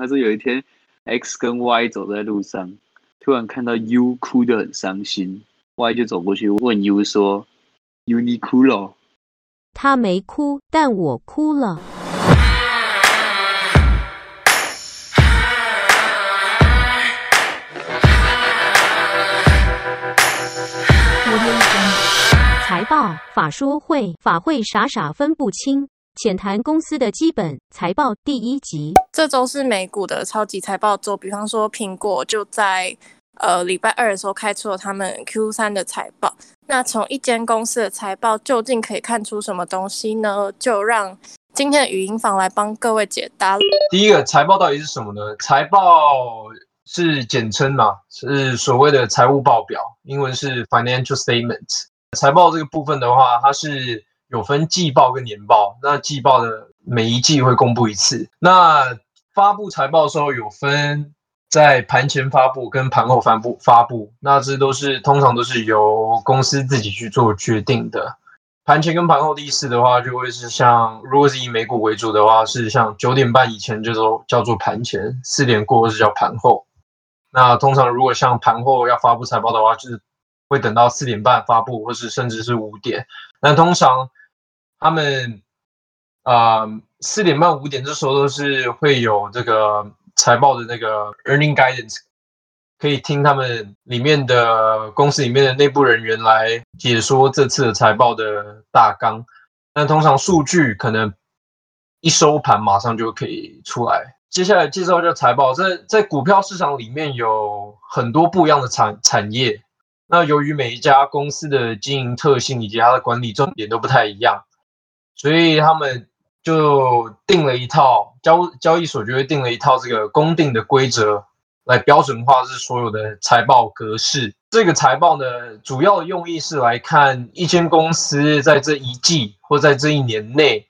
他说有一天 X 跟 Y 走在路上，突然看到 U 哭得很伤心，Y 就走过去问 U 说：“U 你哭了？”他没哭，但我哭了。财报法说会，法会傻傻分不清，浅谈公司的基本财报第一集。这周是美股的超级财报周，比方说苹果就在呃礼拜二的时候开出了他们 Q 三的财报。那从一间公司的财报究竟可以看出什么东西呢？就让今天的语音房来帮各位解答。第一个财报到底是什么呢？财报是简称嘛，是所谓的财务报表，英文是 financial statement。财报这个部分的话，它是有分季报跟年报。那季报的每一季会公布一次。那发布财报的时候有分在盘前发布跟盘后发布发布。那这都是通常都是由公司自己去做决定的。盘前跟盘后的意思的话，就会是像如果是以美股为主的话，是像九点半以前就都叫做盘前，四点过是叫盘后。那通常如果像盘后要发布财报的话，就是。会等到四点半发布，或是甚至是五点。那通常他们啊四点半五点这时候都是会有这个财报的那个 earning guidance，可以听他们里面的公司里面的内部人员来解说这次的财报的大纲。那通常数据可能一收盘马上就可以出来。接下来介绍一下财报，在在股票市场里面有很多不一样的产产业。那由于每一家公司的经营特性以及它的管理重点都不太一样，所以他们就定了一套交交易所就会定了一套这个公定的规则来标准化是所有的财报格式。这个财报呢，主要用意是来看一间公司在这一季或在这一年内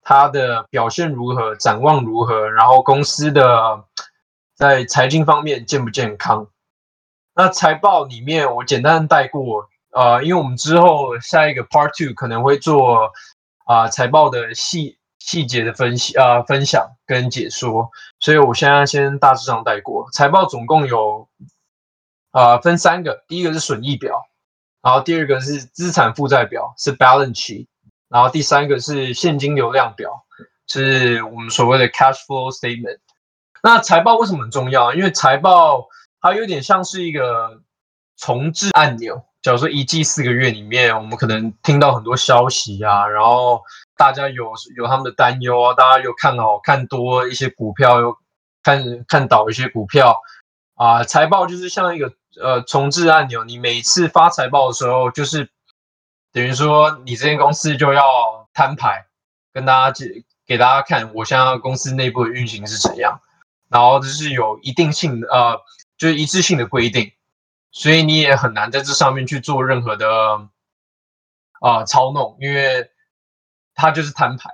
它的表现如何，展望如何，然后公司的在财经方面健不健康。那财报里面我简单带过，呃，因为我们之后下一个 Part Two 可能会做啊财报的细细节的分析啊分享跟解说，所以我现在先大致上带过。财报总共有啊分三个，第一个是损益表，然后第二个是资产负债表是 Balance 然后第三个是现金流量表，是我们所谓的 Cash Flow Statement。那财报为什么很重要？因为财报它有点像是一个重置按钮。假如说一季四个月里面，我们可能听到很多消息啊，然后大家有有他们的担忧啊，大家又看好看多一些股票，又看看倒一些股票啊。财报就是像一个呃重置按钮，你每次发财报的时候，就是等于说你这间公司就要摊牌，跟大家给给大家看，我现在公司内部的运行是怎样，然后就是有一定性呃。就是一致性的规定，所以你也很难在这上面去做任何的啊操弄，因为它就是摊牌。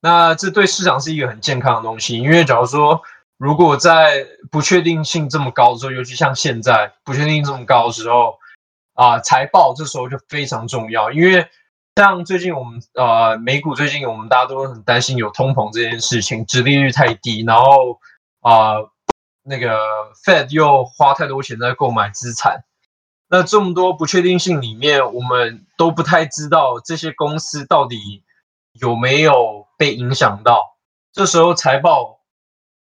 那这对市场是一个很健康的东西，因为假如说如果在不确定性这么高的时候，尤其像现在不确定性这么高的时候啊，财报这时候就非常重要。因为像最近我们呃美股最近我们大家都很担心有通膨这件事情，殖利率太低，然后啊。那个 Fed 又花太多钱在购买资产，那这么多不确定性里面，我们都不太知道这些公司到底有没有被影响到。这时候财报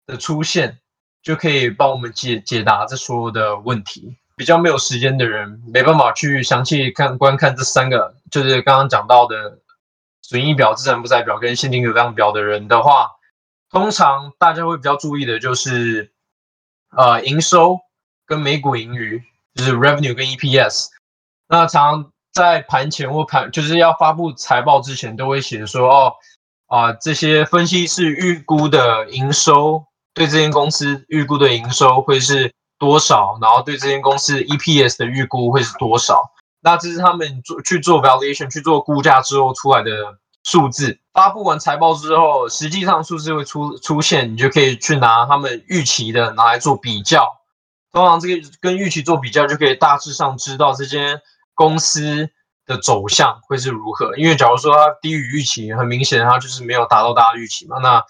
的出现就可以帮我们解解答这所有的问题。比较没有时间的人，没办法去详细看观看这三个，就是刚刚讲到的损益表、资产负债表跟现金流量表的人的话，通常大家会比较注意的就是。呃，营收跟每股盈余就是 revenue 跟 EPS，那常在盘前或盘就是要发布财报之前，都会写说哦，啊这些分析师预估的营收对这间公司预估的营收会是多少，然后对这间公司 EPS 的预估会是多少，那这是他们做去做 valuation 去做估价之后出来的。数字发布完财报之后，实际上数字会出出现，你就可以去拿他们预期的拿来做比较。通常这个跟预期做比较，就可以大致上知道这间公司的走向会是如何。因为假如说它低于预期，很明显它就是没有达到大家预期嘛，那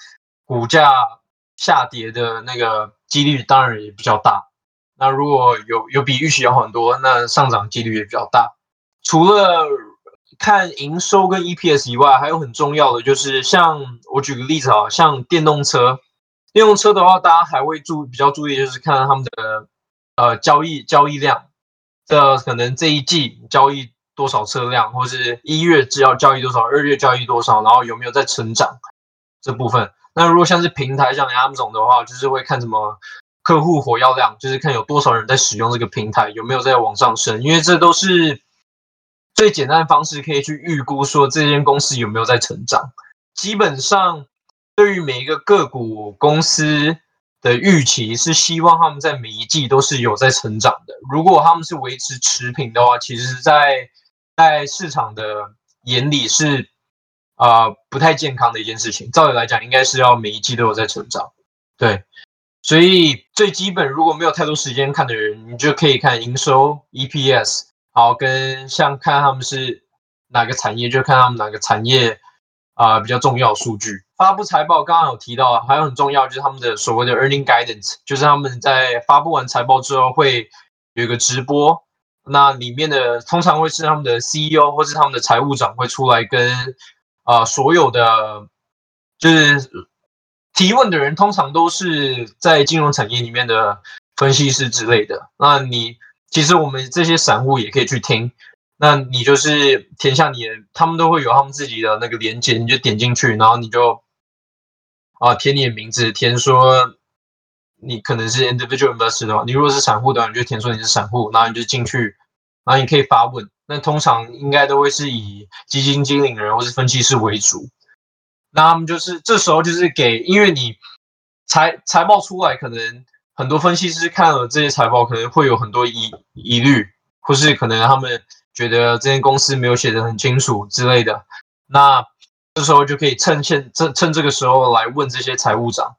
股价下跌的那个几率当然也比较大。那如果有有比预期好很多，那上涨几率也比较大。除了看营收跟 EPS 以外，还有很重要的就是像我举个例子啊，像电动车，电动车的话，大家还会注比较注意，就是看他们的呃交易交易量，这可能这一季交易多少车辆，或是一月只要交易多少，二月交易多少，然后有没有在成长这部分。那如果像是平台像 Amazon 的话，就是会看什么客户活跃量，就是看有多少人在使用这个平台，有没有在往上升，因为这都是最简单的方式，可以去预估说这间公司有没有在成长。基本上，对于每一个个股公司的预期是希望他们在每一季都是有在成长的。如果他们是维持持平的话，其实，在在市场的眼里是。啊，不太健康的一件事情。照理来讲，应该是要每一季都有在成长，对。所以最基本，如果没有太多时间看的人，你就可以看营收、EPS，好，跟像看他们是哪个产业，就看他们哪个产业啊比较重要数据。发布财报，刚刚有提到，还有很重要就是他们的所谓的 earning guidance，就是他们在发布完财报之后会有一个直播，那里面的通常会是他们的 CEO 或是他们的财务长会出来跟。啊，所有的就是提问的人，通常都是在金融产业里面的分析师之类的。那你其实我们这些散户也可以去听，那你就是填下你的，他们都会有他们自己的那个连接，你就点进去，然后你就啊填你的名字，填说你可能是 individual investor 的话，你如果是散户的话，你就填说你是散户，然后你就进去，然后你可以发问。那通常应该都会是以基金经理人或是分析师为主，那他们就是这时候就是给，因为你财财报出来，可能很多分析师看了这些财报，可能会有很多疑疑虑，或是可能他们觉得这间公司没有写得很清楚之类的，那这时候就可以趁现趁趁这个时候来问这些财务长，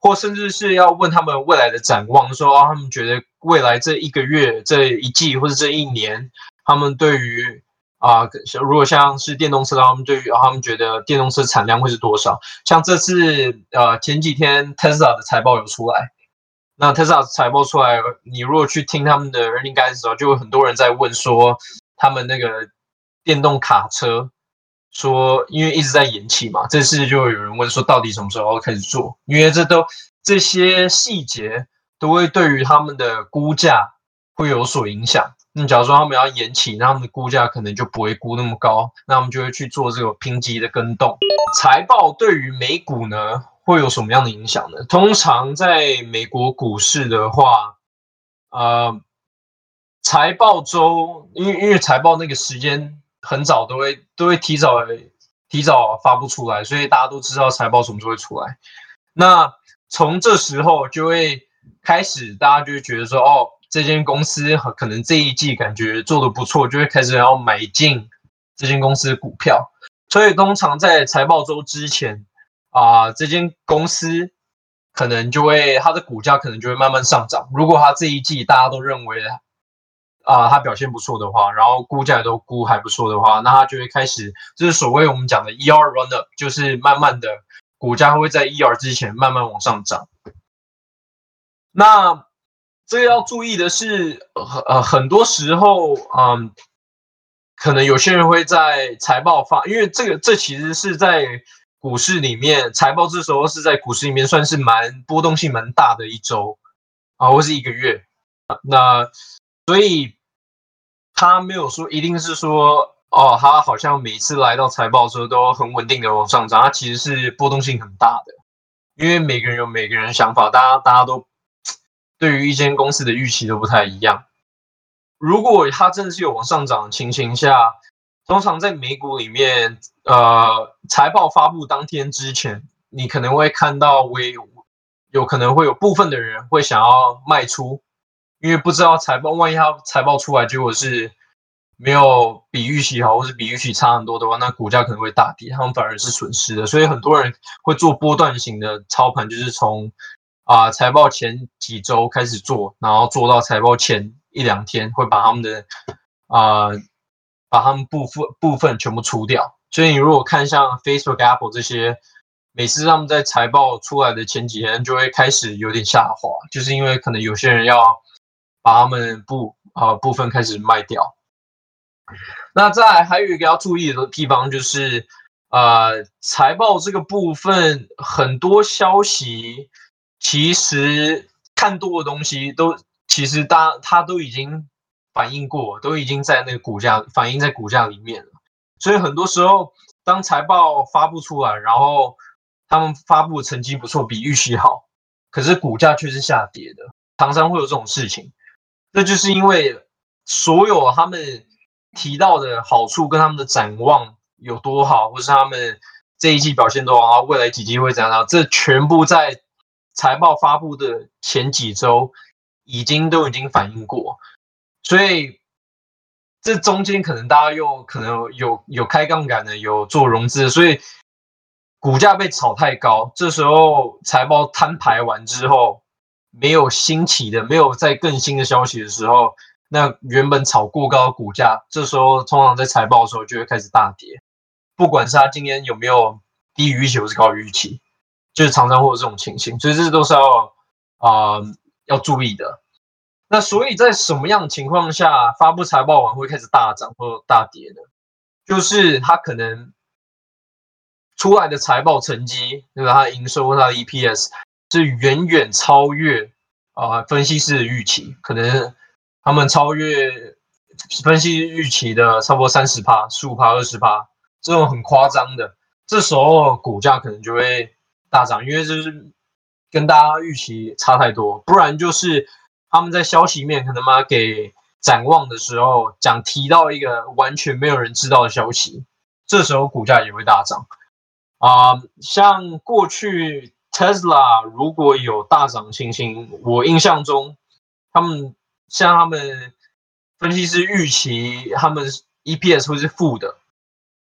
或甚至是要问他们未来的展望，说啊他们觉得未来这一个月、这一季或者这一年。他们对于啊，如果像是电动车，他们对于他们觉得电动车产量会是多少？像这次呃前几天 Tesla 的财报有出来，那 Tesla 财报出来，你如果去听他们的 earning guide 的时候，就有很多人在问说，他们那个电动卡车说，因为一直在延期嘛，这次就会有人问说，到底什么时候开始做？因为这都这些细节都会对于他们的估价会有所影响。那假如说他们要延期，那他们的估价可能就不会估那么高，那我们就会去做这个评级的跟动。财报对于美股呢会有什么样的影响呢？通常在美国股市的话，呃，财报周，因为因为财报那个时间很早都会都会提早提早发布出来，所以大家都知道财报什么时候会出来。那从这时候就会开始，大家就会觉得说，哦。这间公司可能这一季感觉做的不错，就会开始要买进这间公司的股票。所以通常在财报周之前啊，这间公司可能就会它的股价可能就会慢慢上涨。如果它这一季大家都认为啊它表现不错的话，然后估价都估还不错的话，那它就会开始就是所谓我们讲的 ER run up，就是慢慢的股价会在 ER 之前慢慢往上涨。那这个要注意的是，呃，很多时候，嗯，可能有些人会在财报发，因为这个这其实是在股市里面，财报这时候是在股市里面算是蛮波动性蛮大的一周啊，或是一个月。那所以他没有说一定是说，哦，他好像每次来到财报的时候都很稳定的往上涨，它其实是波动性很大的，因为每个人有每个人的想法，大家大家都。对于一间公司的预期都不太一样。如果它真的是有往上涨的情形下，通常在美股里面，呃，财报发布当天之前，你可能会看到微有可能会有部分的人会想要卖出，因为不知道财报万一它财报出来结果是没有比预期好，或是比预期差很多的话，那股价可能会大跌，他们反而是损失的。所以很多人会做波段型的操盘，就是从。啊，财报前几周开始做，然后做到财报前一两天，会把他们的啊，把他们部分部分全部出掉。所以你如果看像 Facebook、Apple 这些每次他们在财报出来的前几天就会开始有点下滑，就是因为可能有些人要把他们部啊部分开始卖掉。那再还有一个要注意的地方就是，呃，财报这个部分很多消息其实看多的东西都其实大它都已经反映过，都已经在那个股价反映在股价里面了。所以很多时候当财报发布出来，然后他们发布成绩不错，比预期好，可是股价却是下跌的。常常会有这种事情，那就是因为所有他们提到的好处跟他们的展望有多好，或是他们这一季表现多好，未来几季会怎样，这全部在财报发布的前几周已经都已经反映过，所以这中间可能大家又可能有有开杠杆的，有做融资，所以。股价被炒太高，这时候财报摊牌完之后，没有新起的，没有再更新的消息的时候，那原本炒过高的股价，这时候通常在财报的时候就会开始大跌。不管是它今天有没有低于预期或是高于预期，就是常常会有这种情形，所以这都是要啊要注意的。那所以在什么样的情况下发布财报完会开始大涨或大跌呢？就是它可能。出来的财报成绩，对吧？它的营收、它的 EPS 是远远超越啊分析师的预期，可能他们超越分析预期的差不多三十趴、十五趴、二十趴，这种很夸张的，这时候股价可能就会大涨，因为就是跟大家预期差太多。不然就是他们在消息面可能嘛给展望的时候讲提到一个完全没有人知道的消息，这时候股价也会大涨。啊，像过去 Tesla 如果有大涨情形，我印象中，他们像他们分析师预期他们 EPS 会是负的。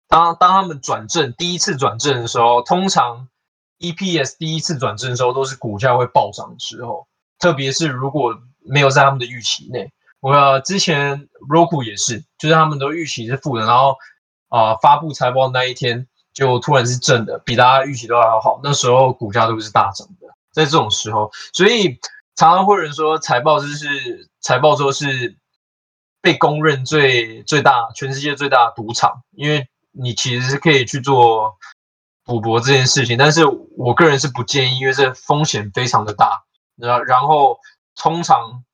当当他们转正第一次转正的时候，通常 EPS 第一次转正的时候都是股价会暴涨的时候，特别是如果没有在他们的预期内。我之前 Roku 也是，就是他们都预期是负的，然后啊发布财报那一天。就突然是正的，比大家预期都要好。那时候股价都是大涨的，在这种时候，所以常常会有人说财报就是财报周是被公认最最大、全世界最大的赌场，因为你其实是可以去做赌博这件事情。但是我个人是不建议，因为这风险非常的大。然然后通常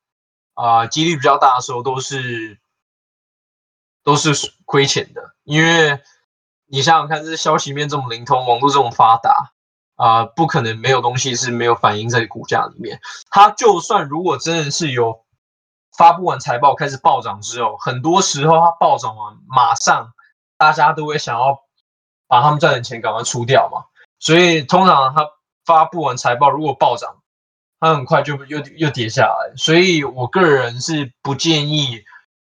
啊几率比较大的时候都是都是亏钱的，因为。你想想看，这消息面这么灵通，网络这么发达啊，不可能没有东西是没有反映在股价里面。它就算如果真的是有发布完财报开始暴涨之后，很多时候它暴涨完，马上大家都会想要把他们赚的钱赶快出掉嘛。所以通常它发布完财报如果暴涨，它很快就又又跌下来。所以我个人是不建议。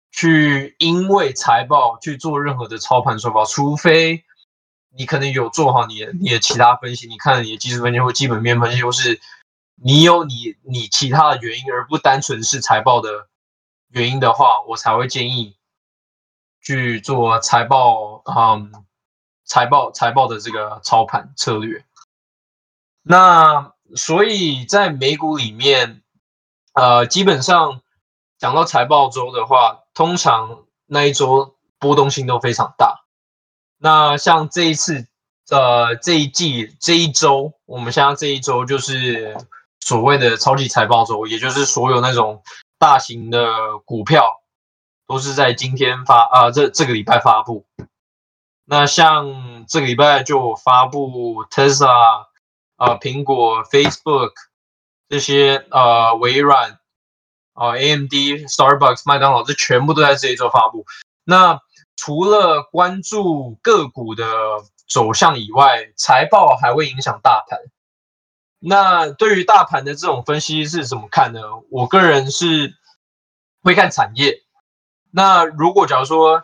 去因为财报去做任何的操盘手法，除非你可能有做好你的你的其他分析，你看你的技术分析或基本面分析，或是你有你你其他的原因，而不单纯是财报的原因的话，我才会建议去做财报，嗯，财报财报的这个操盘策略。那所以在美股里面，呃，基本上讲到财报周的话。通常那一周波动性都非常大。那像这一次，呃，这一季这一周，我们现在这一周就是所谓的超级财报周，也就是所有那种大型的股票都是在今天发啊，这这个礼拜发布。那像这个礼拜就发布 Tesla 啊，苹果、Facebook 这些呃，微软。啊，AMD、Starbucks、麦当劳，这全部都在这一周发布。那除了关注个股的走向以外，财报还会影响大盘。那对于大盘的这种分析是怎么看呢？我个人是会看产业。那如果假如说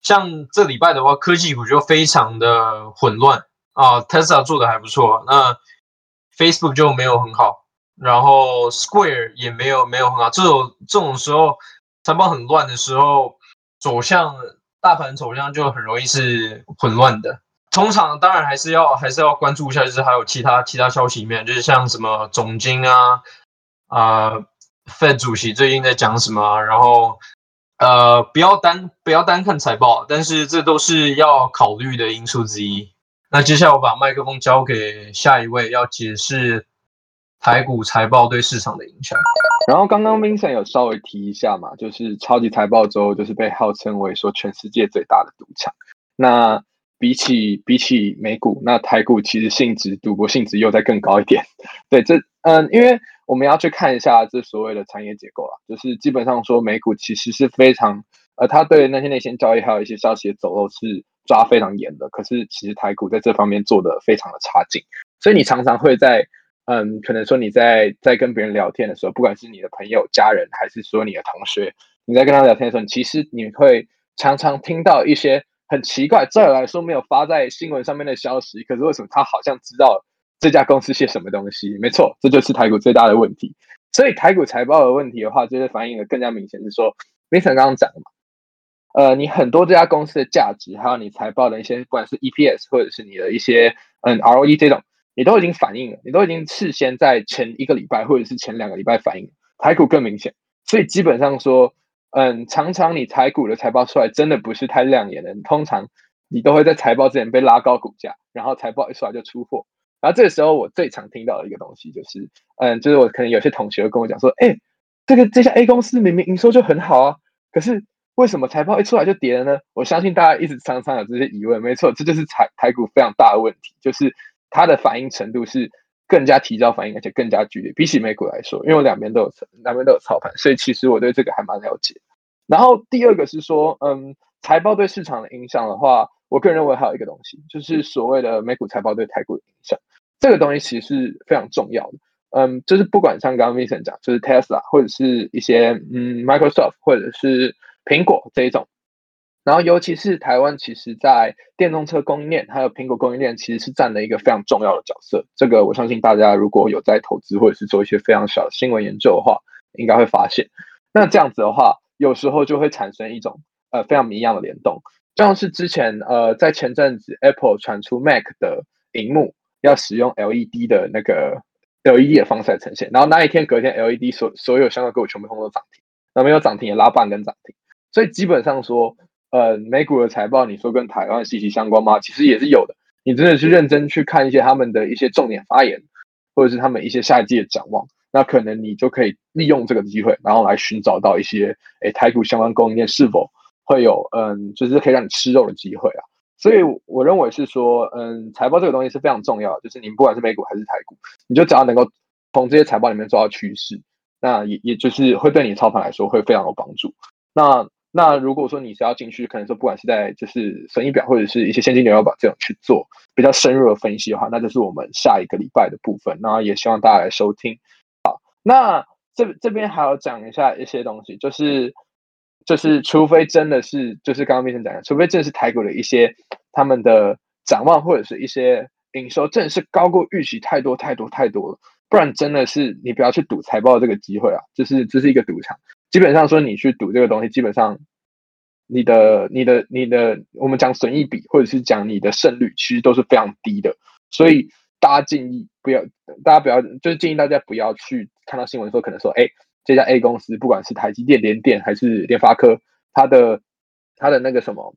像这礼拜的话，科技股就非常的混乱啊，Tesla 做的还不错，那 Facebook 就没有很好。然后 Square 也没有没有很好，这种这种时候财报很乱的时候，走向大盘走向就很容易是混乱的。通常当然还是要还是要关注一下，就是还有其他其他消息面，就是像什么总经啊啊，Fed 主席最近在讲什么，然后呃不要单不要单看财报，但是这都是要考虑的因素之一。那接下来我把麦克风交给下一位，要解释台股财报对市场的影响。然后刚刚 Vincent 有稍微提一下嘛，就是超级财报周就是被号称为说全世界最大的赌场。那比起比起美股，那台股其实性质赌博性质又再更高一点。对，这嗯，因为我们要去看一下这所谓的产业结构了，就是基本上说美股其实是非常呃，它对那些内线交易还有一些消息的走漏是抓非常严的。可是其实台股在这方面做的非常的差劲，所以你常常会在。嗯，可能说你在在跟别人聊天的时候，不管是你的朋友、家人，还是说你的同学，你在跟他聊天的时候，其实你会常常听到一些很奇怪，这来说没有发在新闻上面的消息，可是为什么他好像知道这家公司些什么东西？没错，这就是台股最大的问题。所以台股财报的问题的话，就是反映的更加明显，是说，Vincent 刚刚讲的嘛，呃，你很多这家公司的价值，还有你财报的一些，不管是 EPS 或者是你的一些嗯 ROE 这种。你都已经反映了，你都已经事先在前一个礼拜或者是前两个礼拜反映，台股更明显，所以基本上说，嗯，常常你台股的财报出来真的不是太亮眼的，通常你都会在财报之前被拉高股价，然后财报一出来就出货，然后这个时候我最常听到的一个东西就是，嗯，就是我可能有些同学会跟我讲说，哎，这个这家 A 公司明明营收就很好啊，可是为什么财报一出来就跌了呢？我相信大家一直常常有这些疑问，没错，这就是台台股非常大的问题，就是。它的反应程度是更加提早反应，而且更加剧烈，比起美股来说，因为我两边都有两边都有操盘，所以其实我对这个还蛮了解。然后第二个是说，嗯，财报对市场的影响的话，我个人认为还有一个东西，就是所谓的美股财报对台股的影响。这个东西其实是非常重要的。嗯，就是不管像刚刚 Vincent 讲，就是 Tesla 或者是一些嗯 Microsoft 或者是苹果这一种。然后，尤其是台湾，其实，在电动车供应链还有苹果供应链，其实是占了一个非常重要的角色。这个，我相信大家如果有在投资或者是做一些非常小的新闻研究的话，应该会发现。那这样子的话，有时候就会产生一种呃非常谜样的联动，像是之前呃在前阵子 Apple 传出 Mac 的荧幕要使用 LED 的那个 LED 的方式来呈现，然后那一天隔天 LED 所所有相关个股全部通通涨停，那没有涨停也拉半根涨停，所以基本上说。呃，美股的财报，你说跟台湾息息相关吗？其实也是有的。你真的是认真去看一些他们的一些重点发言，或者是他们一些下一季的展望，那可能你就可以利用这个机会，然后来寻找到一些，诶台股相关供应链是否会有，嗯，就是可以让你吃肉的机会啊。所以我认为是说，嗯，财报这个东西是非常重要的，就是你不管是美股还是台股，你就只要能够从这些财报里面抓到趋势，那也也就是会对你操盘来说会非常有帮助。那那如果说你是要进去，可能说不管是在就是损益表或者是一些现金流要把这种去做比较深入的分析的话，那就是我们下一个礼拜的部分。那也希望大家来收听。好，那这这边还要讲一下一些东西，就是就是除非真的是就是刚刚面前讲的，除非真的是台股的一些他们的展望或者是一些营收真的是高过预期太多太多太多了，不然真的是你不要去赌财报这个机会啊，就是这是一个赌场。基本上说，你去赌这个东西，基本上你的、你的、你的，我们讲损益比，或者是讲你的胜率，其实都是非常低的。所以大家建议不要，大家不要，就是建议大家不要去看到新闻说，可能说，哎，这家 A 公司，不管是台积电、联电还是联发科，它的它的那个什么，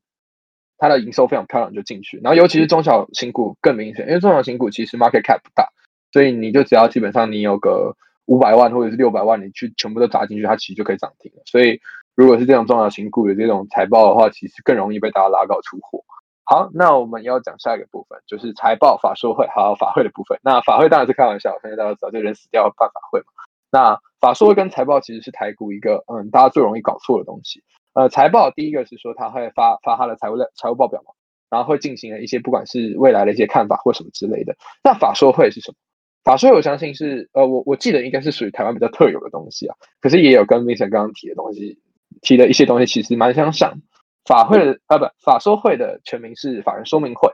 它的营收非常漂亮，就进去。然后尤其是中小型股更明显，因为中小型股其实 market cap 不大，所以你就只要基本上你有个。五百万或者是六百万，你去全部都砸进去，它其实就可以涨停了。所以，如果是这种重要型股的这种财报的话，其实更容易被大家拉高出货。好，那我们要讲下一个部分，就是财报法说会还有法会的部分。那法会当然是开玩笑，相信大家知道，就人死掉办法会嘛。那法说会跟财报其实是台股一个嗯，大家最容易搞错的东西。呃，财报第一个是说他会发发他的财务财务报表嘛，然后会进行一些不管是未来的一些看法或什么之类的。那法说会是什么？法说我相信是，呃，我我记得应该是属于台湾比较特有的东西啊。可是也有跟 Vincent 刚刚提的东西，提的一些东西其实蛮相像。法会的啊不，法说会的全名是法人说明会。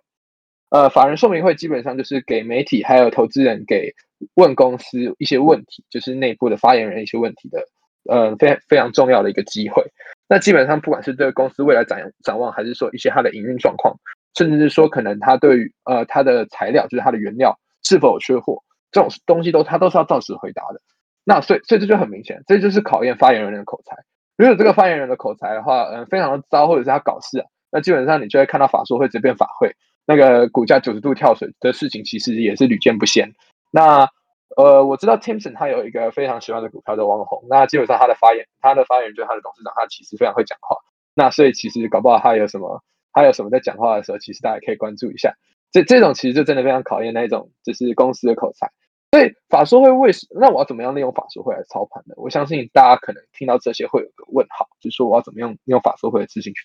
呃，法人说明会基本上就是给媒体还有投资人给问公司一些问题，就是内部的发言人一些问题的，呃，非非常重要的一个机会。那基本上不管是对公司未来展展望，还是说一些它的营运状况，甚至是说可能它对于呃它的材料，就是它的原料是否缺货，这种东西都他都是要照实回答的。那所以所以这就很明显，这就是考验发言人的口才。如果这个发言人的口才的话，嗯，非常的糟，或者是他搞事，那基本上你就会看到法说会直接变法会那个股价九十度跳水的事情，其实也是屡见不鲜。那呃，我知道 Timson 他有一个非常喜欢的股票叫网红，那基本上他的发言，他的发言人就是他的董事长，他其实非常会讲话。那所以其实搞不好他有什么，他有什么在讲话的时候，其实大家可以关注一下。这这种其实就真的非常考验那一种，就是公司的口才。所以法说会为什那我要怎么样利用法说会来操盘呢？我相信大家可能听到这些会有个问号，就是说我要怎么样利用法说会的资讯去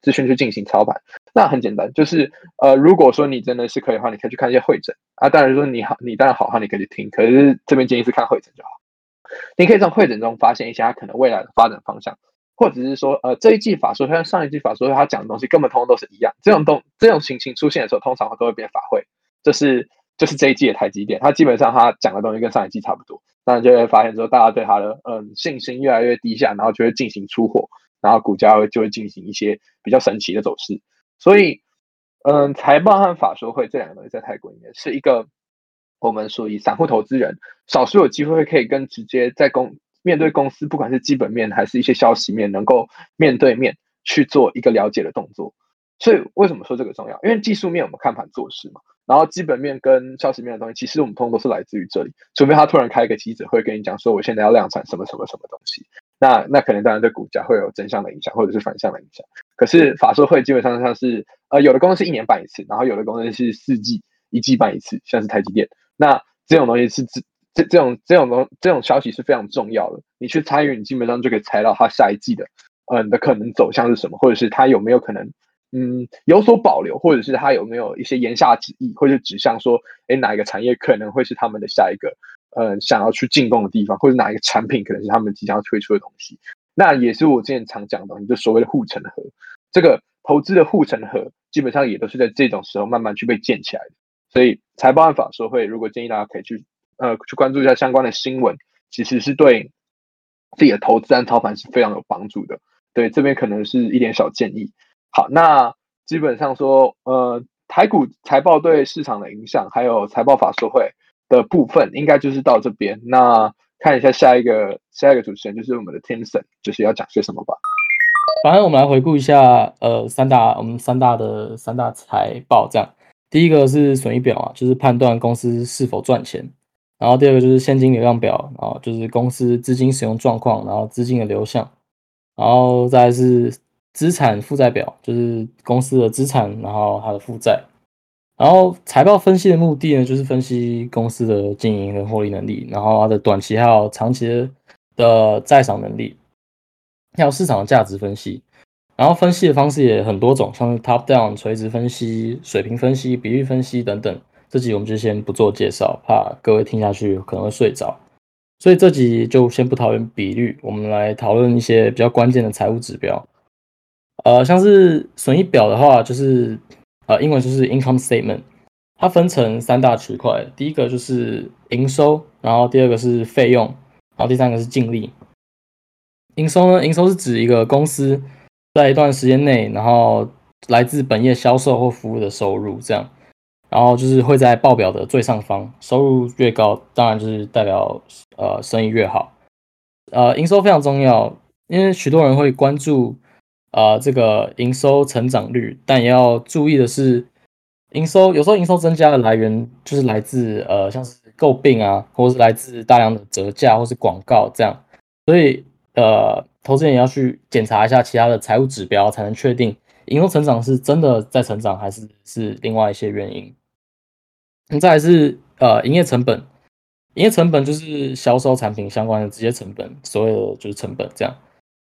资讯去进行操盘？那很简单，就是呃，如果说你真的是可以的话，你可以去看一些会诊啊。当然说你好，你当然好话，你可以去听。可是这边建议是看会诊就好。你可以从会诊中发现一些它可能未来的发展方向，或者是说呃这一季法说跟上一季法说他讲的东西根本通通都是一样。这种东这种情形出现的时候，通常都会变法会，就是就是这一季的台积电，它基本上它讲的东西跟上一季差不多。那就会发现说大家对它的嗯信心越来越低下，然后就会进行出货。然后股价会就会进行一些比较神奇的走势，所以，嗯，财报和法说会这两个东西在泰国里面是一个我们属于散户投资人少数有机会可以跟直接在公面对公司，不管是基本面还是一些消息面，能够面对面去做一个了解的动作。所以为什么说这个重要？因为技术面我们看盘做事嘛，然后基本面跟消息面的东西，其实我们通通都是来自于这里，除非他突然开一个记者会跟你讲说，我现在要量产什么什么什么东西。那那可能当然对股价会有正向的影响，或者是反向的影响。可是法说会基本上像是，呃，有的公司一年办一次，然后有的公司是四季一季办一次，像是台积电。那这种东西是这这这种这种东这种消息是非常重要的。你去参与，你基本上就可以猜到它下一季的，嗯的可能走向是什么，或者是它有没有可能，嗯有所保留，或者是他有没有一些言下之意，或者指向说，哎哪一个产业可能会是他们的下一个。呃，想要去进攻的地方，或者哪一个产品可能是他们即将要推出的东西，那也是我之前常讲的，你就所谓的护城河。这个投资的护城河，基本上也都是在这种时候慢慢去被建起来的。所以财报案法说会，如果建议大家可以去呃去关注一下相关的新闻，其实是对自己的投资和操盘是非常有帮助的。对，这边可能是一点小建议。好，那基本上说，呃，台股财报对市场的影响，还有财报法说会。的部分应该就是到这边，那看一下下一个下一个主持人就是我们的 Timson，就是要讲些什么吧。反正我们来回顾一下，呃，三大我们三大的三大财报这样。第一个是损益表啊，就是判断公司是否赚钱。然后第二个就是现金流量表啊，就是公司资金使用状况，然后资金的流向。然后再是资产负债表，就是公司的资产，然后它的负债。然后财报分析的目的呢，就是分析公司的经营跟获利能力，然后它的短期还有长期的在场能力，还有市场的价值分析。然后分析的方式也很多种，像是 top down 垂直分析、水平分析、比率分析等等。这集我们就先不做介绍，怕各位听下去可能会睡着，所以这集就先不讨论比率，我们来讨论一些比较关键的财务指标。呃，像是损益表的话，就是。呃，英文就是 income statement，它分成三大区块，第一个就是营收，然后第二个是费用，然后第三个是净利。营收呢，营收是指一个公司在一段时间内，然后来自本业销售或服务的收入，这样，然后就是会在报表的最上方，收入越高，当然就是代表呃生意越好。呃，营收非常重要，因为许多人会关注。啊，这个营收成长率，但也要注意的是，营收有时候营收增加的来源就是来自呃，像是诟病啊，或是来自大量的折价或是广告这样，所以呃，投资人也要去检查一下其他的财务指标，才能确定营收成长是真的在成长，还是是另外一些原因。再来是呃，营业成本，营业成本就是销售产品相关的直接成本，所有的就是成本这样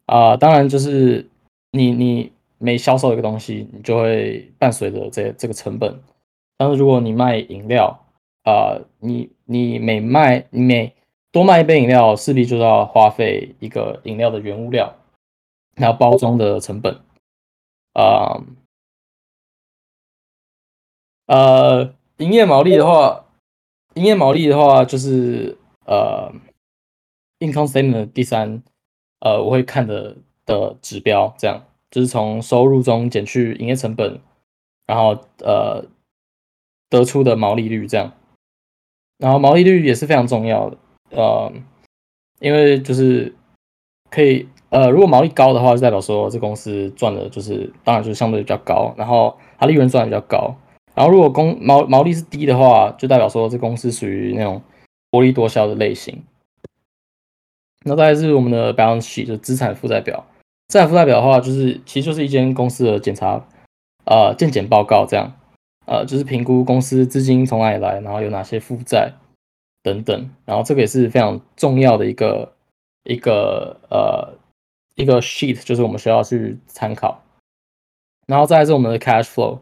啊，当然就是。你你每销售一个东西，你就会伴随着这这个成本。但是如果你卖饮料，啊，你你每卖你每多卖一杯饮料，势必就要花费一个饮料的原物料，还有包装的成本。啊，呃，营业毛利的话，营业毛利的话就是呃，income statement 第三，呃，我会看的。的指标，这样就是从收入中减去营业成本，然后呃得出的毛利率这样，然后毛利率也是非常重要的，呃，因为就是可以呃，如果毛利高的话，就代表说这公司赚的就是当然就是相对比较高，然后它利润赚的比较高。然后如果公毛毛利是低的话，就代表说这公司属于那种薄利多销的类型。那再来是我们的 balance sheet，就资产负债表。资产负债表的话，就是其实就是一间公司的检查，呃，健检报告这样，呃，就是评估公司资金从哪里来，然后有哪些负债等等。然后这个也是非常重要的一个一个呃一个 sheet，就是我们需要去参考。然后再是我们的 cash flow。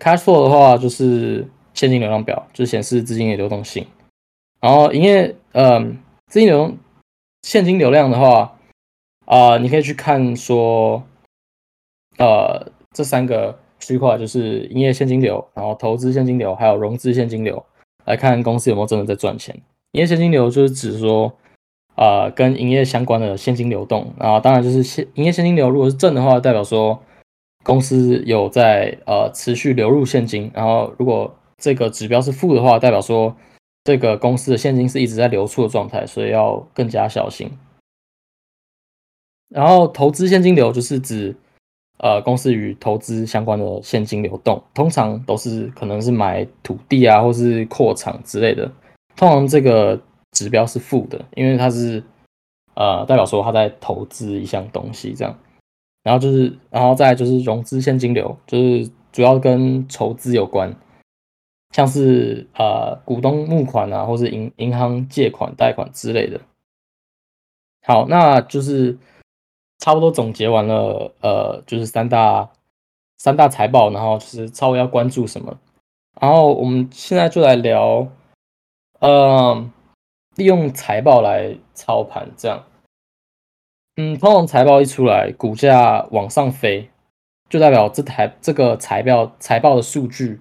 cash flow 的话，就是现金流量表，就是显示资金的流动性。然后营业，嗯，资金流现金流量的话，啊，你可以去看说，呃，这三个区块就是营业现金流，然后投资现金流，还有融资现金流，来看公司有没有真的在赚钱。营业现金流就是指说，啊，跟营业相关的现金流动。啊当然就是现营业现金流如果是正的话，代表说。公司有在呃持续流入现金，然后如果这个指标是负的话，代表说这个公司的现金是一直在流出的状态，所以要更加小心。然后投资现金流就是指呃公司与投资相关的现金流动，通常都是可能是买土地啊，或是扩厂之类的，通常这个指标是负的，因为它是呃代表说他在投资一项东西这样。然后就是，然后再就是融资现金流，就是主要跟筹资有关，像是呃股东募款啊，或是银银行借款、贷款之类的。好，那就是差不多总结完了，呃，就是三大三大财报，然后就是稍微要关注什么。然后我们现在就来聊，呃，利用财报来操盘这样。嗯，通常财报一出来，股价往上飞，就代表这台这个财报财报的数据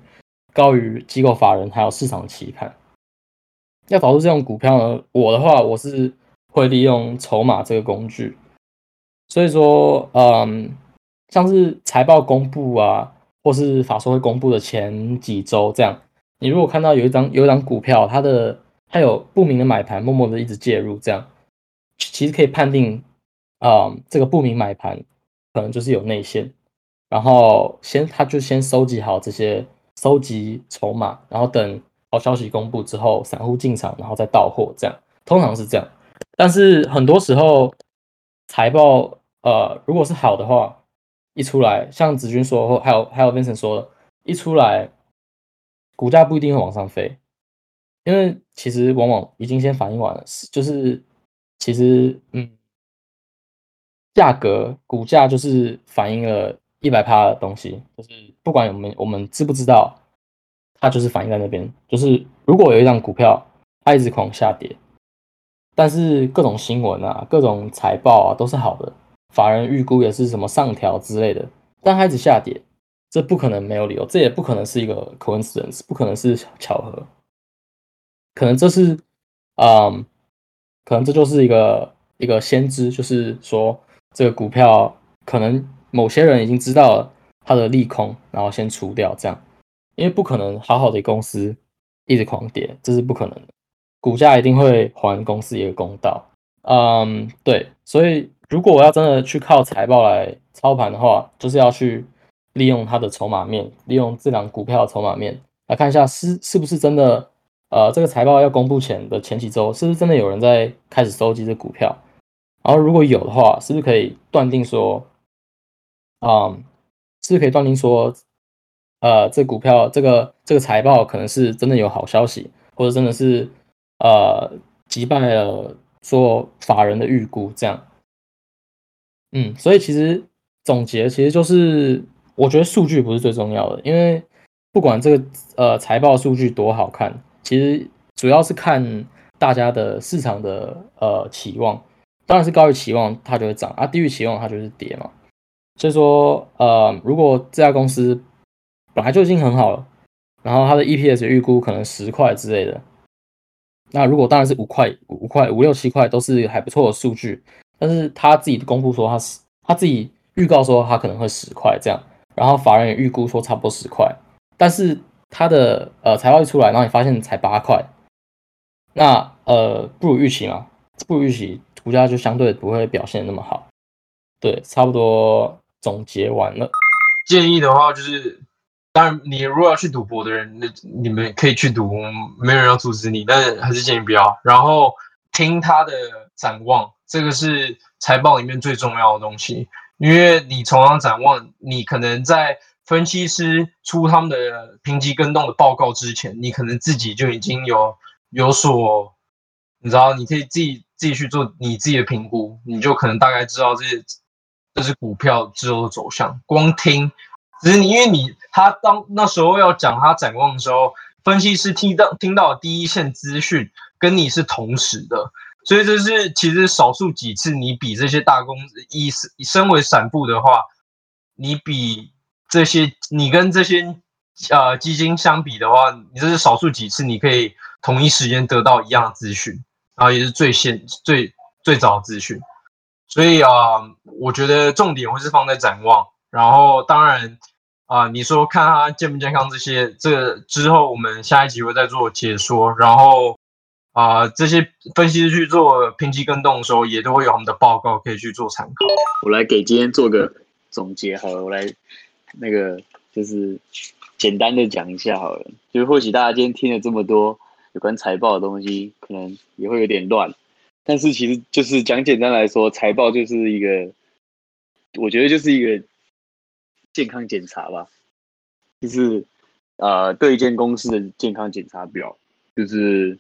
高于机构法人还有市场期盼。要导出这种股票呢，我的话我是会利用筹码这个工具。所以说，嗯，像是财报公布啊，或是法说会公布的前几周这样，你如果看到有一张有一张股票，它的它有不明的买盘，默默的一直介入，这样其实可以判定。啊，这个不明买盘可能就是有内线，然后先他就先收集好这些收集筹码，然后等好消息公布之后，散户进场，然后再到货，这样通常是这样。但是很多时候财报呃，如果是好的话，一出来，像子君说，还有还有 Vincent 说的，一出来股价不一定会往上飞，因为其实往往已经先反应完了，就是其实嗯。价格股价就是反映了一百趴的东西，就是不管我们我们知不知道，它就是反映在那边。就是如果有一张股票它一直狂下跌，但是各种新闻啊、各种财报啊都是好的，法人预估也是什么上调之类的，但它一直下跌，这不可能没有理由，这也不可能是一个 coincidence，不可能是巧合，可能这是嗯，可能这就是一个一个先知，就是说。这个股票可能某些人已经知道它的利空，然后先除掉，这样，因为不可能好好的公司一直狂跌，这是不可能的，股价一定会还公司一个公道。嗯，对，所以如果我要真的去靠财报来操盘的话，就是要去利用它的筹码面，利用这两股票的筹码面来看一下是是不是真的，呃，这个财报要公布前的前几周，是不是真的有人在开始收集这股票。然后如果有的话，是不是可以断定说，啊，是不是可以断定说，呃，这股票这个这个财报可能是真的有好消息，或者真的是呃击败了说法人的预估这样。嗯，所以其实总结其实就是，我觉得数据不是最重要的，因为不管这个呃财报数据多好看，其实主要是看大家的市场的呃期望。当然是高于期望，它就会涨啊；低于期望，它就是跌嘛。所以说，呃，如果这家公司本来就已经很好了，然后它的 EPS 预估可能十块之类的，那如果当然是五块、五块、五六七块都是还不错的数据，但是他自己的公布说他是他自己预告说他可能会十块这样，然后法人也预估说差不多十块，但是他的呃财报一出来，然后你发现才八块，那呃不如预期嘛，不如预期，股价就相对不会表现那么好。对，差不多总结完了。建议的话就是，当然你如果要去赌博的人，那你们可以去赌，没有人要阻止你，但还是建议不要。然后听他的展望，这个是财报里面最重要的东西。因为你从上展望，你可能在分析师出他们的评级跟动的报告之前，你可能自己就已经有有所，你知道，你可以自己自己去做你自己的评估，你就可能大概知道这些这是股票之后的走向。光听，只是你因为你他当那时候要讲他展望的时候，分析师听到听到第一线资讯跟你是同时的。所以这是其实少数几次，你比这些大公司以以身为散户的话，你比这些你跟这些呃基金相比的话，你这是少数几次你可以同一时间得到一样的资讯，然后也是最先最最早资讯。所以啊，我觉得重点会是放在展望，然后当然啊，你说看它健不健康这些，这之后我们下一集会再做解说，然后。啊，这些分析师去做评级跟动的时候，也都会有我们的报告可以去做参考。我来给今天做个总结好了，我来那个就是简单的讲一下好了。就是或许大家今天听了这么多有关财报的东西，可能也会有点乱，但是其实就是讲简单来说，财报就是一个，我觉得就是一个健康检查吧，就是呃对一间公司的健康检查表，就是。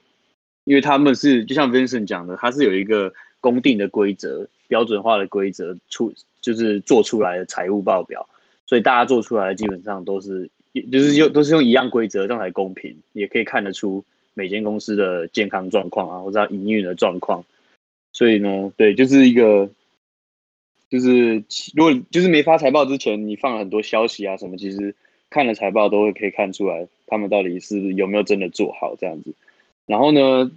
因为他们是就像 Vincent 讲的，他是有一个公定的规则、标准化的规则出，就是做出来的财务报表，所以大家做出来的基本上都是，就是用都是用一样规则，这样才公平，也可以看得出每间公司的健康状况啊，或者营运的状况。所以呢，对，就是一个，就是如果就是没发财报之前，你放了很多消息啊什么，其实看了财报都会可以看出来，他们到底是有没有真的做好这样子。然后呢，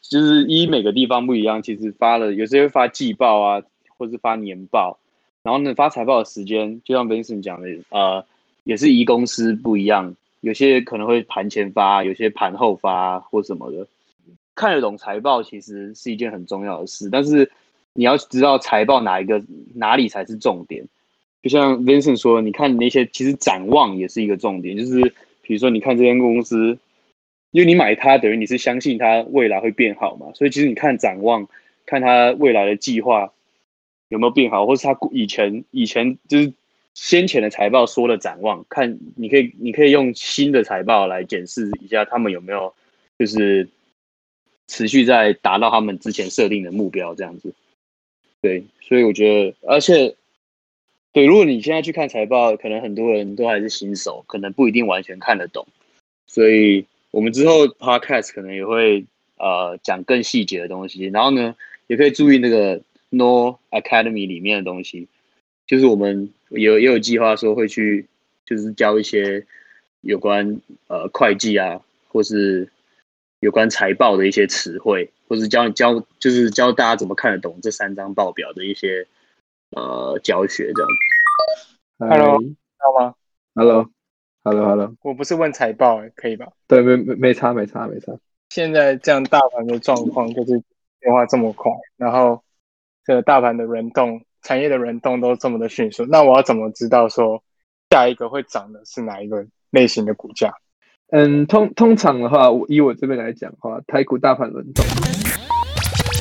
就是依每个地方不一样，其实发了有些会发季报啊，或是发年报。然后呢，发财报的时间，就像 Vincent 讲的，呃，也是依公司不一样，有些可能会盘前发，有些盘后发或什么的。看得懂财报其实是一件很重要的事，但是你要知道财报哪一个哪里才是重点。就像 Vincent 说，你看那些其实展望也是一个重点，就是比如说你看这间公司。因为你买它，等于你是相信它未来会变好嘛，所以其实你看展望，看它未来的计划有没有变好，或是它以前以前就是先前的财报说的展望，看你可以你可以用新的财报来检视一下他们有没有就是持续在达到他们之前设定的目标这样子。对，所以我觉得，而且对，如果你现在去看财报，可能很多人都还是新手，可能不一定完全看得懂，所以。我们之后 podcast 可能也会呃讲更细节的东西，然后呢，也可以注意那个 No Academy 里面的东西，就是我们有也有计划说会去就是教一些有关呃会计啊，或是有关财报的一些词汇，或是教教就是教大家怎么看得懂这三张报表的一些呃教学这样子。Hello，知道吗？Hello。Hello，Hello，我不是问财报，可以吧？对，没没没差，没差，没差。现在这样大盘的状况就是变化这么快，然后这个大盘的轮动、产业的轮动都这么的迅速，那我要怎么知道说下一个会涨的是哪一个类型的股价？嗯，通通常的话，我以我这边来讲的话，台股大盘轮动。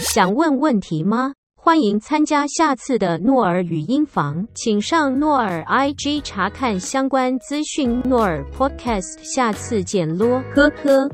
想问问题吗？欢迎参加下次的诺尔语音房，请上诺尔 IG 查看相关资讯。诺尔 Podcast，下次见咯，呵呵。